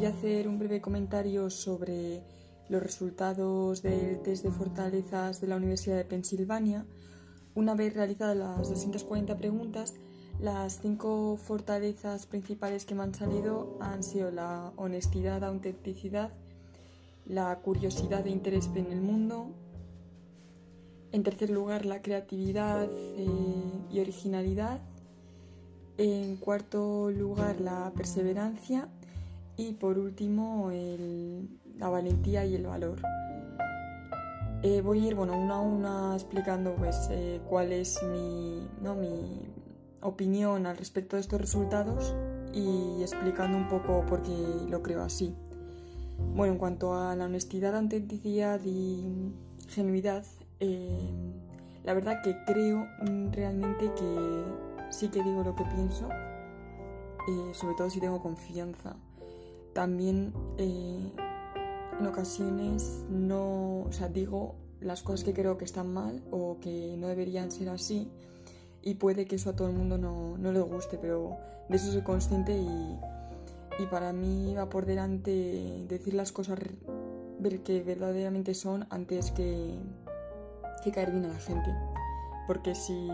voy a hacer un breve comentario sobre los resultados del test de fortalezas de la Universidad de Pensilvania. Una vez realizadas las 240 preguntas, las cinco fortalezas principales que me han salido han sido la honestidad, autenticidad, la curiosidad e interés en el mundo. En tercer lugar, la creatividad eh, y originalidad. En cuarto lugar, la perseverancia. Y por último, la valentía y el valor. Eh, voy a ir bueno, una a una explicando pues, eh, cuál es mi, ¿no? mi opinión al respecto de estos resultados y explicando un poco por qué lo creo así. Bueno, en cuanto a la honestidad, autenticidad y genuidad, eh, la verdad que creo realmente que sí que digo lo que pienso, sobre todo si tengo confianza. También eh, en ocasiones no, o sea, digo las cosas que creo que están mal o que no deberían ser así y puede que eso a todo el mundo no, no le guste, pero de eso soy consciente y, y para mí va por delante decir las cosas que verdaderamente son antes que, que caer bien a la gente. Porque si,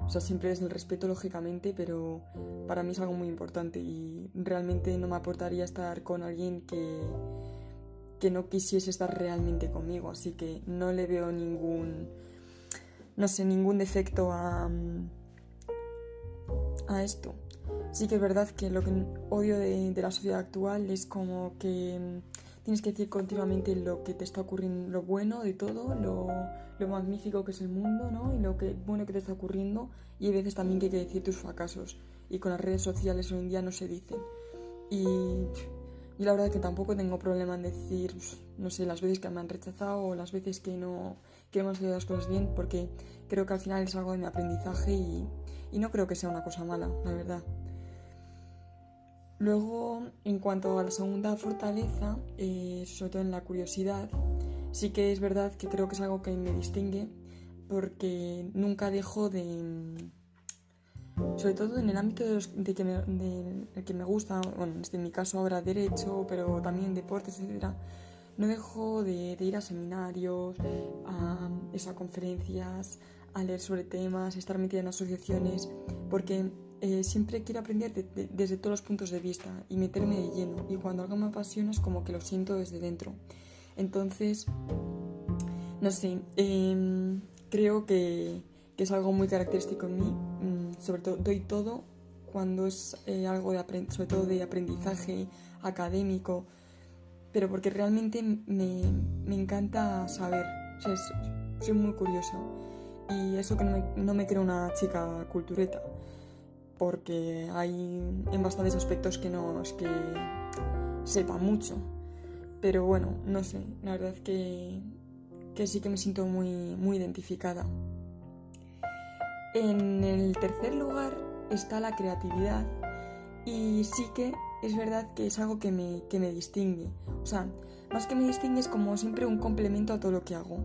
o sea, siempre es el respeto, lógicamente, pero para mí es algo muy importante y realmente no me aportaría estar con alguien que, que no quisiese estar realmente conmigo, así que no le veo ningún no sé, ningún defecto a, a esto. Sí que es verdad que lo que odio de, la sociedad actual es como que tienes que decir continuamente lo que te está ocurriendo, lo bueno de todo, lo, lo, magnífico que es el mundo, ¿no? Y lo que bueno que te está ocurriendo. Y hay veces también que hay que decir tus fracasos. Y con las redes sociales hoy en día no se dicen. Y y la verdad que tampoco tengo problema en decir, no sé, las veces que me han rechazado o las veces que no, que no han salido las cosas bien, porque creo que al final es algo de mi aprendizaje y, y no creo que sea una cosa mala, la verdad. Luego, en cuanto a la segunda fortaleza, eh, sobre todo en la curiosidad, sí que es verdad que creo que es algo que me distingue porque nunca dejo de sobre todo en el ámbito de, los, de que, me, de, que me gusta, bueno, en mi caso ahora derecho, pero también deportes, etc. No dejo de, ir a seminarios, a, a conferencias, a leer sobre temas, estar metida en asociaciones, porque eh, siempre quiero aprender desde todos los puntos de vista y meterme de lleno. Y cuando algo me apasiona es como que lo siento desde dentro. Entonces, no sé, em, creo que, que, es algo muy característico en mí sobre todo doy todo cuando es eh, algo de sobre todo de aprendizaje académico, pero porque realmente me, me encanta saber, soy muy curiosa y eso que no me, no me creo una chica cultureta, porque hay en bastantes aspectos que no es que sepa mucho, pero bueno, no sé, la verdad que, que sí que me siento muy, muy identificada. En el tercer lugar está la creatividad y sí que es verdad que es algo que me, que me distingue. O sea, más que me distingue es como siempre un complemento a todo lo que hago.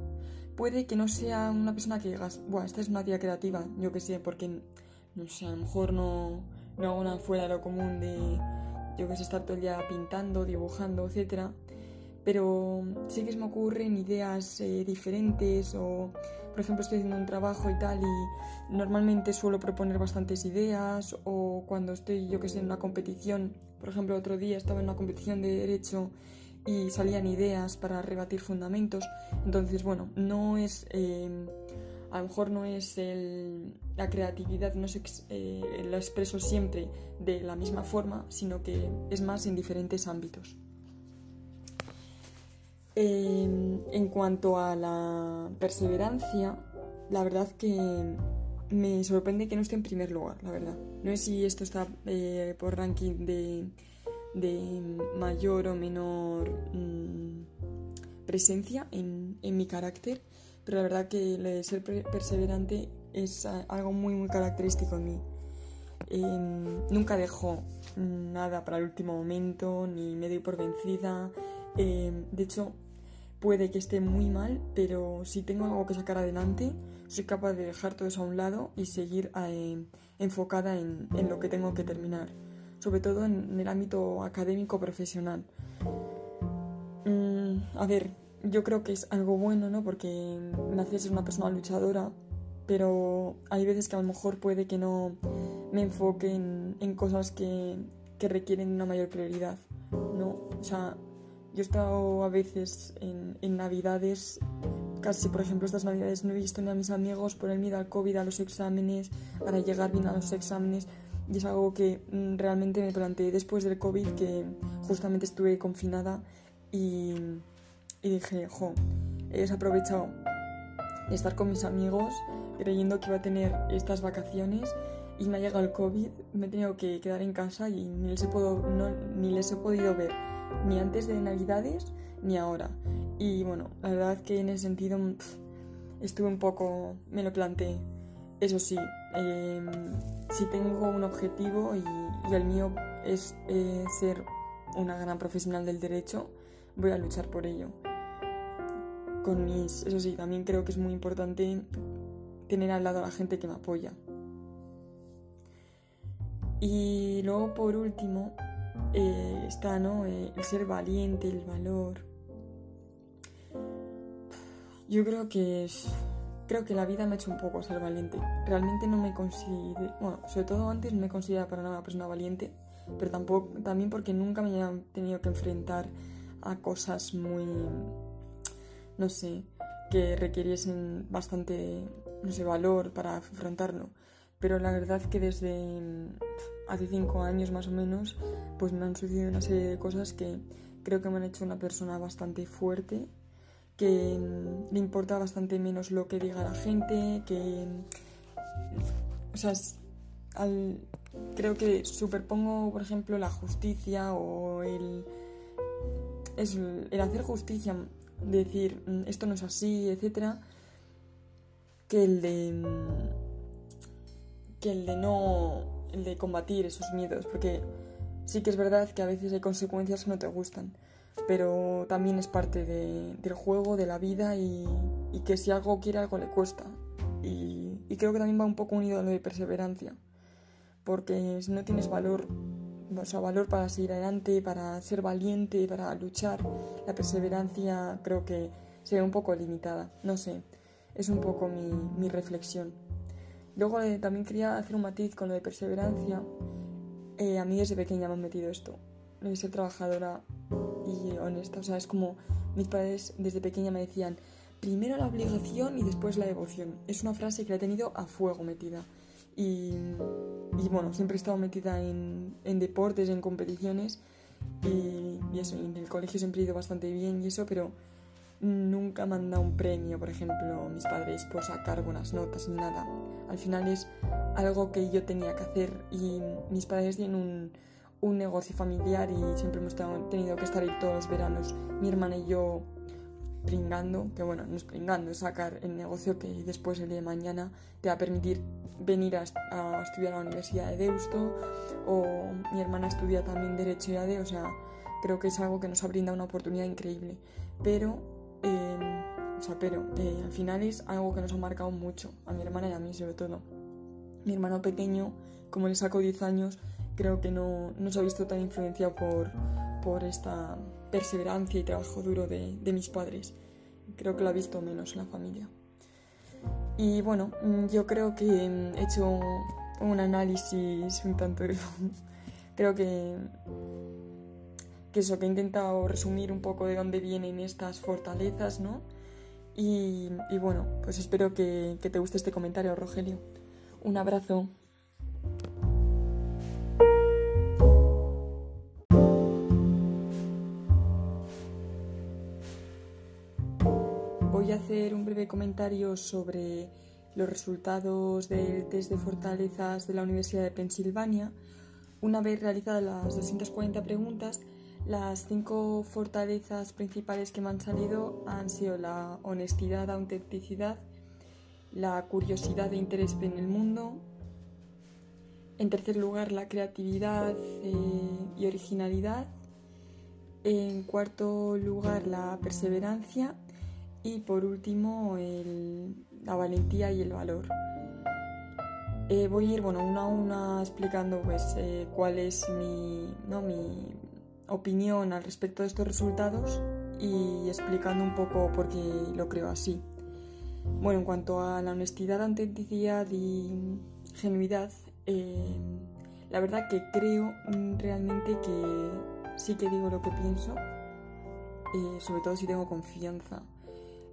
Puede que no sea una persona que digas, bueno, esta es una tía creativa, yo que sé, porque, no sé, a lo mejor no, no hago nada fuera de lo común de, yo que sé, estar todo el día pintando, dibujando, etc. Pero sí que se me ocurren ideas eh, diferentes o por ejemplo, estoy haciendo un trabajo y tal y normalmente suelo proponer bastantes ideas o cuando estoy, yo que sé, en una competición, por ejemplo, otro día estaba en una competición de derecho y salían ideas para rebatir fundamentos. Entonces, bueno, no es... Eh, a lo mejor no es la creatividad, no eh, lo expreso siempre de la misma forma, sino que es más en diferentes ámbitos. Em, en cuanto a la perseverancia, la verdad que me sorprende que no esté en primer lugar, la verdad. No sé si esto está eh, por ranking de, mayor o menor mm, presencia en, mi carácter, pero la verdad que ser perseverante es algo muy, muy característico en mí. Em, nunca dejo nada para el último momento, ni me doy por vencida. Em, de hecho, puede que esté muy mal, pero si tengo algo que sacar adelante, soy capaz de dejar todo eso a un lado y seguir eh, enfocada en, lo que tengo que terminar. sobre todo en el ámbito académico profesional. Mm, a ver, yo creo que es algo bueno, ¿no? Porque hace ser una persona luchadora, pero hay veces que a lo mejor puede que no me enfoque en, cosas que, que, requieren una mayor prioridad, ¿no? O sea, yo he estado a veces en, en Navidades casi, por ejemplo, estas navidades no he visto ni a mis amigos por el miedo al COVID, a los exámenes, para llegar bien a los exámenes. Y es algo que mm, realmente me planteé después del COVID, que justamente estuve confinada y, y dije, jo, he desaprovechado de estar con mis amigos creyendo que iba a tener estas vacaciones y me ha llegado el COVID, me he tenido que quedar en casa y ni les he, ni les he podido ver ni antes de Navidades ni ahora. Y bueno, la verdad que en ese sentido estuve un poco, me lo planteé. Eso sí, em, si tengo un objetivo y, el mío es eh, ser una gran profesional del derecho, voy a luchar por ello. Con mis, eso sí, también creo que es muy importante tener al lado a la gente que me apoya. Y luego por último, eh, está ¿no? Eh, el ser valiente, el valor. Yo creo que es, creo que la vida me ha hecho un poco ser valiente. Realmente no me considero, bueno, sobre todo antes no me consideraba para nada una persona valiente, pero tampoco, también porque nunca me he tenido que enfrentar a cosas muy, no sé, que requiriesen bastante, no sé, valor para afrontarlo. Pero la verdad que desde hace cinco años más o menos, pues me han sucedido una serie de cosas que creo que me han hecho una persona bastante fuerte, que mm, le importa bastante menos lo que diga la gente, que... O sea, creo que superpongo, por ejemplo, la justicia o el, el hacer justicia, decir mm, esto no es así, etcétera, que el de mm, que el de no el de combatir esos miedos, porque sí que es verdad que a veces hay consecuencias que no te gustan, pero también es parte del juego, de la vida y, que si algo quiere algo le cuesta. Y, creo que también va un poco unido a lo de perseverancia, porque si no tienes valor, o sea, valor para seguir adelante, para ser valiente, para luchar, la perseverancia creo que se ve un poco limitada, no sé, es un poco mi, mi reflexión. Luego eh, también quería hacer un matiz con lo de perseverancia. Eh, a mí desde pequeña me han metido esto, de ser trabajadora y honesta. O sea, es como mis padres desde pequeña me decían, primero la obligación y después la devoción. Es una frase que la he tenido a fuego metida. Y, y bueno, siempre he estado metida en, en deportes, en competiciones y, y, eso, en el colegio siempre he ido bastante bien y eso, pero nunca me han dado un premio, por ejemplo, mis padres por sacar buenas notas ni nada. Al final es algo que yo tenía que hacer y mis padres tienen un, un negocio familiar y siempre hemos tenido que estar ahí todos los veranos, mi hermana y yo pringando, que bueno, no es pringando, es sacar el negocio que después el día de mañana te va a permitir venir a, estudiar a la Universidad de Deusto o mi hermana estudia también Derecho y ADE, o sea, creo que es algo que nos ha brindado una oportunidad increíble. Pero o sea, pero eh, al final es algo que nos ha marcado mucho, a mi hermana y a mí sobre todo. Mi hermano pequeño, como le saco 10 años, creo que no, no se ha visto tan influenciado por, por esta perseverancia y trabajo duro de, de mis padres. Creo que lo ha visto menos en la familia. Y bueno, mm, yo creo que he hecho un análisis un tanto... creo que que eso, que he intentado resumir un poco de dónde vienen estas fortalezas, ¿no? Y, bueno, pues espero que, que te guste este comentario, Rogelio. Un abrazo. Voy a hacer un breve comentario sobre los resultados del test de fortalezas de la Universidad de Pensilvania. Una vez realizadas las 240 preguntas, las cinco fortalezas principales que me han salido han sido la honestidad, autenticidad, la curiosidad e interés en el mundo. En tercer lugar, la creatividad eh, y originalidad. En cuarto lugar, la perseverancia. Y por último, la valentía y el valor. Eh, voy a ir, bueno, una a una explicando pues eh, cuál es mi, ¿no? mi opinión al respecto de estos resultados y explicando un poco por qué lo creo así. Bueno, en cuanto a la honestidad, autenticidad y genuidad, eh, la verdad que creo realmente que sí que digo lo que pienso, sobre todo si tengo confianza.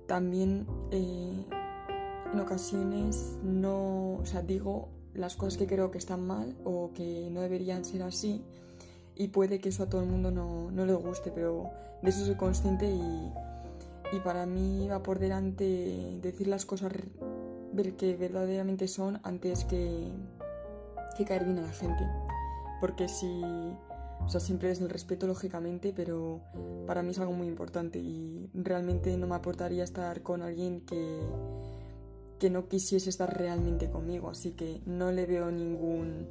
También eh, en ocasiones no, o sea, digo las cosas que creo que están mal o que no deberían ser así y puede que eso a todo el mundo no, no le guste, pero de eso soy consciente y, y para mí va por delante decir las cosas que verdaderamente son antes que, que caer bien a la gente. Porque si, o sea, siempre es el respeto, lógicamente, pero para mí es algo muy importante y realmente no me aportaría estar con alguien que, que no quisiese estar realmente conmigo. Así que no le veo ningún,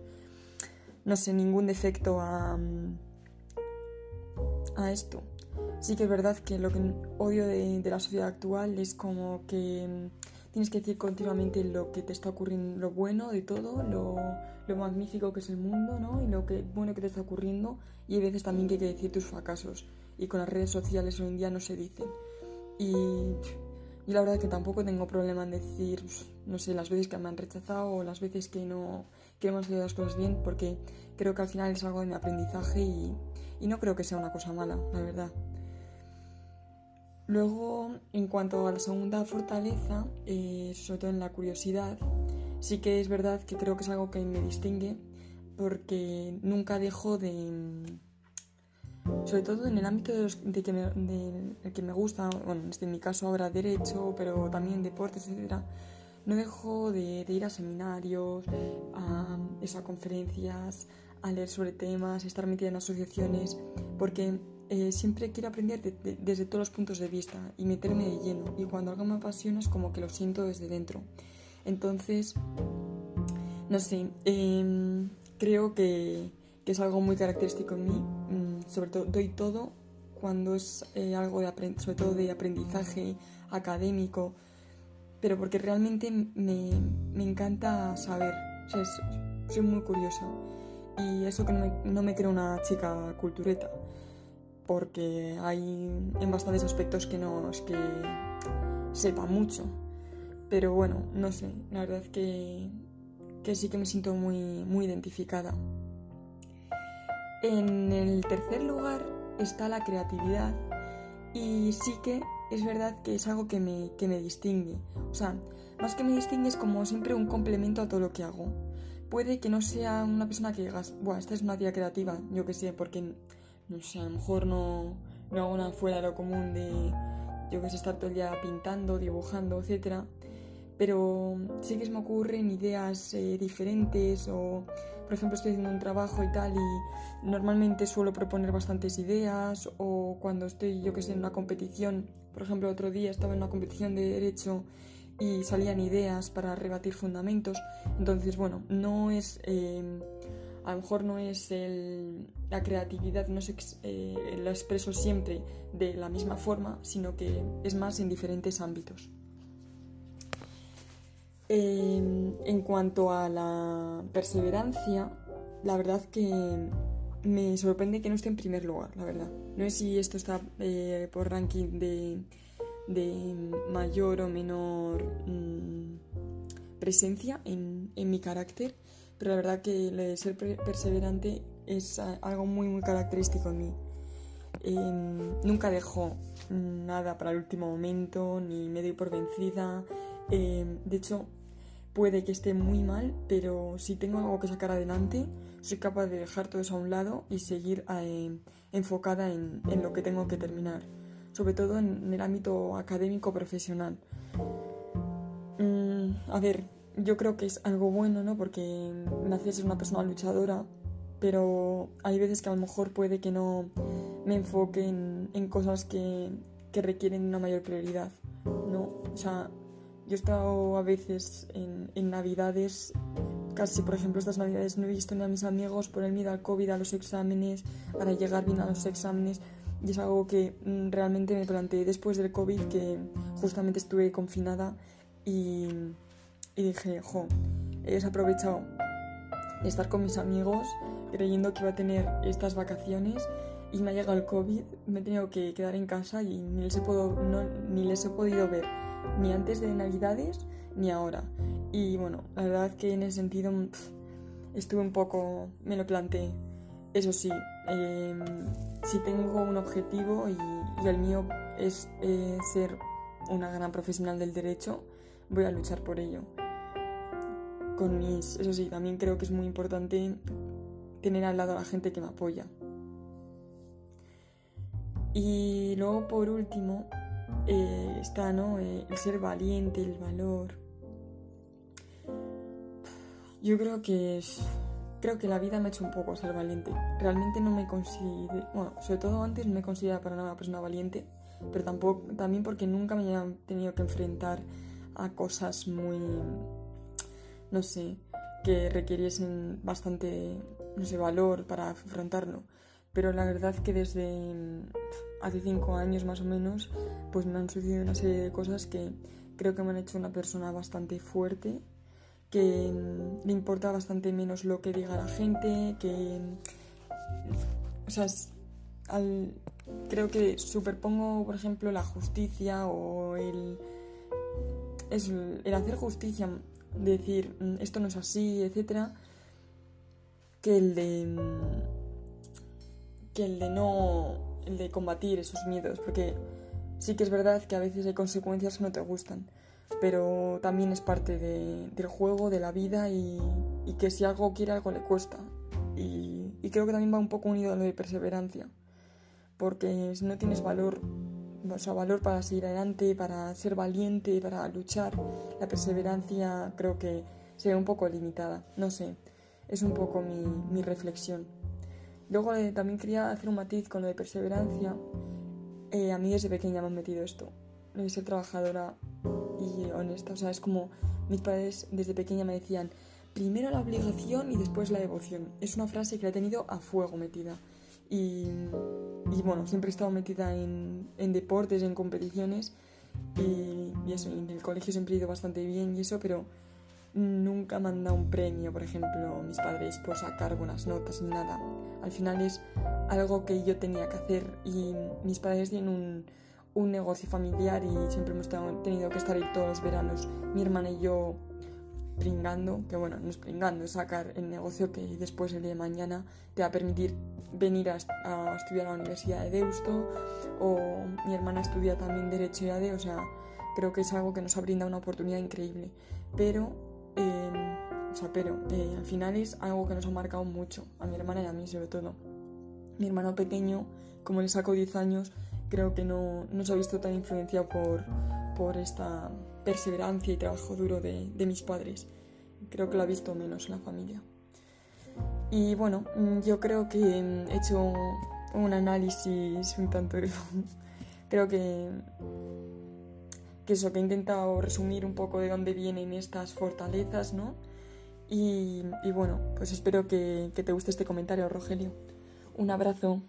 no sé, ningún defecto a, a esto. Sí que es verdad que lo que odio de, la sociedad actual es como que tienes que decir continuamente lo que te está ocurriendo, lo bueno de todo, lo, lo, magnífico que es el mundo, ¿no? Y lo que bueno que te está ocurriendo. Y hay veces también que hay que decir tus fracasos. Y con las redes sociales hoy en día no se dicen. Y, y la verdad es que tampoco tengo problema en decir, no sé, las veces que me han rechazado o las veces que no, que no han salido las cosas bien, porque creo que al final es algo de mi aprendizaje y, y no creo que sea una cosa mala, la verdad. Luego, en cuanto a la segunda fortaleza, eh, sobre todo en la curiosidad, sí que es verdad que creo que es algo que me distingue porque nunca dejo de... Sobre todo en el ámbito de, que, me, que me gusta, bueno, en mi caso ahora derecho, pero también deportes, etc. No dejo de, ir a seminarios, a, a conferencias, a leer sobre temas, estar metida en asociaciones, porque eh, siempre quiero aprender desde todos los puntos de vista y meterme de lleno. Y cuando algo me apasiona es como que lo siento desde dentro. Entonces, no sé, em, creo que, que, es algo muy característico en mí. Mm, sobre todo, doy todo cuando es eh, algo de sobre todo de aprendizaje académico, pero porque realmente me, me encanta saber. O sea, soy muy curiosa. Y eso que no me, no me creo una chica cultureta porque hay en bastantes aspectos que no es que sepa mucho. Pero bueno, no sé, la verdad que, que sí que me siento muy, muy identificada. En el tercer lugar está la creatividad y sí que es verdad que es algo que me, que me distingue. O sea, más que me distingue es como siempre un complemento a todo lo que hago. Puede que no sea una persona que digas, bueno, esta es una tía creativa, yo que sé, porque no sé, a lo mejor no, no hago nada fuera de lo común de, yo que sé, estar todo el día pintando, dibujando, etc. Pero sí que se me ocurren ideas eh, diferentes o, por ejemplo, estoy haciendo un trabajo y tal y normalmente suelo proponer bastantes ideas o cuando estoy, yo que sé, en una competición, por ejemplo, otro día estaba en una competición de derecho y salían ideas para rebatir fundamentos. Entonces, bueno, no es... Eh, a lo mejor no es la creatividad, no es eh, lo expreso siempre de la misma forma, sino que es más en diferentes ámbitos. Em, en cuanto a la perseverancia, la verdad que me sorprende que no esté en primer lugar, la verdad. No sé si esto está eh, por ranking de, mayor o menor mm, presencia en, en mi carácter, pero la verdad que el ser perseverante es algo muy muy característico en mí. Em, nunca dejo nada para el último momento, ni me doy por vencida. Em, de hecho, puede que esté muy mal, pero si tengo algo que sacar adelante, soy capaz de dejar todo eso a un lado y seguir em, enfocada en, en, lo que tengo que terminar, sobre todo en, el ámbito académico profesional. Mm, a ver, yo creo que es algo bueno, ¿no? Porque me hace ser una persona luchadora, pero hay veces que a lo mejor puede que no me enfoque en, cosas que, que, requieren una mayor prioridad, ¿no? O sea, yo he estado a veces en, en Navidades, casi por ejemplo estas Navidades no he visto ni a mis amigos por el miedo al COVID, a los exámenes, para llegar bien a los exámenes. Y es algo que mm, realmente me planteé después del COVID, que justamente estuve confinada y y dije, jo, he aprovechado de estar con mis amigos creyendo que iba a tener estas vacaciones y me ha llegado el COVID, me he tenido que quedar en casa y ni les he, podido ver ni antes de Navidades ni ahora. Y bueno, la verdad que en ese sentido estuve un poco, me lo planteé. Eso sí, em, si tengo un objetivo y, el mío es eh, ser una gran profesional del derecho, voy a luchar por ello. Con mis, eso sí, también creo que es muy importante tener al lado a la gente que me apoya. Y luego por último eh, está ¿no? Eh, el ser valiente, el valor. Yo creo que creo que la vida me ha hecho un poco ser valiente. Realmente no me considero, bueno, sobre todo antes no me consideraba para nada una persona valiente, pero tampoco también porque nunca me he tenido que enfrentar a cosas muy no sé, que requiriesen bastante valor para afrontarlo. Pero la verdad que desde mm, hace cinco años más o menos, pues me han sucedido una serie de cosas que creo que me han hecho una persona bastante fuerte, que mm, le importa bastante menos lo que diga la gente, que... O sea, creo que superpongo, por ejemplo, la justicia o el, el hacer justicia, decir mm, esto no es así, etcétera, que el de que el de no, el de combatir esos miedos, porque sí que es verdad que a veces hay consecuencias que no te gustan, pero también es parte del juego, de la vida y, que si algo quiere algo le cuesta. Y, y, creo que también va un poco unido a lo de perseverancia, porque si no tienes valor, o sea, valor para seguir adelante, para ser valiente, para luchar, la perseverancia creo que se ve un poco limitada, no sé, es un poco mi, mi reflexión. Luego eh, también quería hacer un matiz con lo de perseverancia. Eh, a mí desde pequeña me han metido esto, de ser trabajadora y honesta. O sea, es como mis padres desde pequeña me decían, primero la obligación y después la devoción. Es una frase que la he tenido a fuego metida. Y, y bueno, siempre he estado metida en, en deportes, en competiciones y, y, eso, en el colegio siempre he ido bastante bien y eso, pero nunca me han un premio, por ejemplo, mis padres por sacar buenas notas ni nada. Al final es algo que yo tenía que hacer y mis padres tienen un, un negocio familiar y siempre hemos tenido que estar ahí todos los veranos, mi hermana y yo pringando, que bueno, no es pringando, es sacar el negocio que después el día de mañana te va a permitir venir a, estudiar a la Universidad de Deusto o mi hermana estudia también Derecho y AD, o sea, creo que es algo que nos ha brindado una oportunidad increíble. Pero o sea, pero eh, al final es algo que nos ha marcado mucho, a mi hermana y a mí sobre todo. Mi hermano pequeño, como le saco 10 años, creo que no, no se ha visto tan influenciado por, por esta perseverancia y trabajo duro de, de mis padres. Creo que lo ha visto menos en la familia. Y bueno, mm, yo creo que he hecho un análisis un tanto... creo que eso, que he intentado resumir un poco de dónde vienen estas fortalezas, ¿no? Y, bueno, pues espero que te guste este comentario, Rogelio. Un abrazo.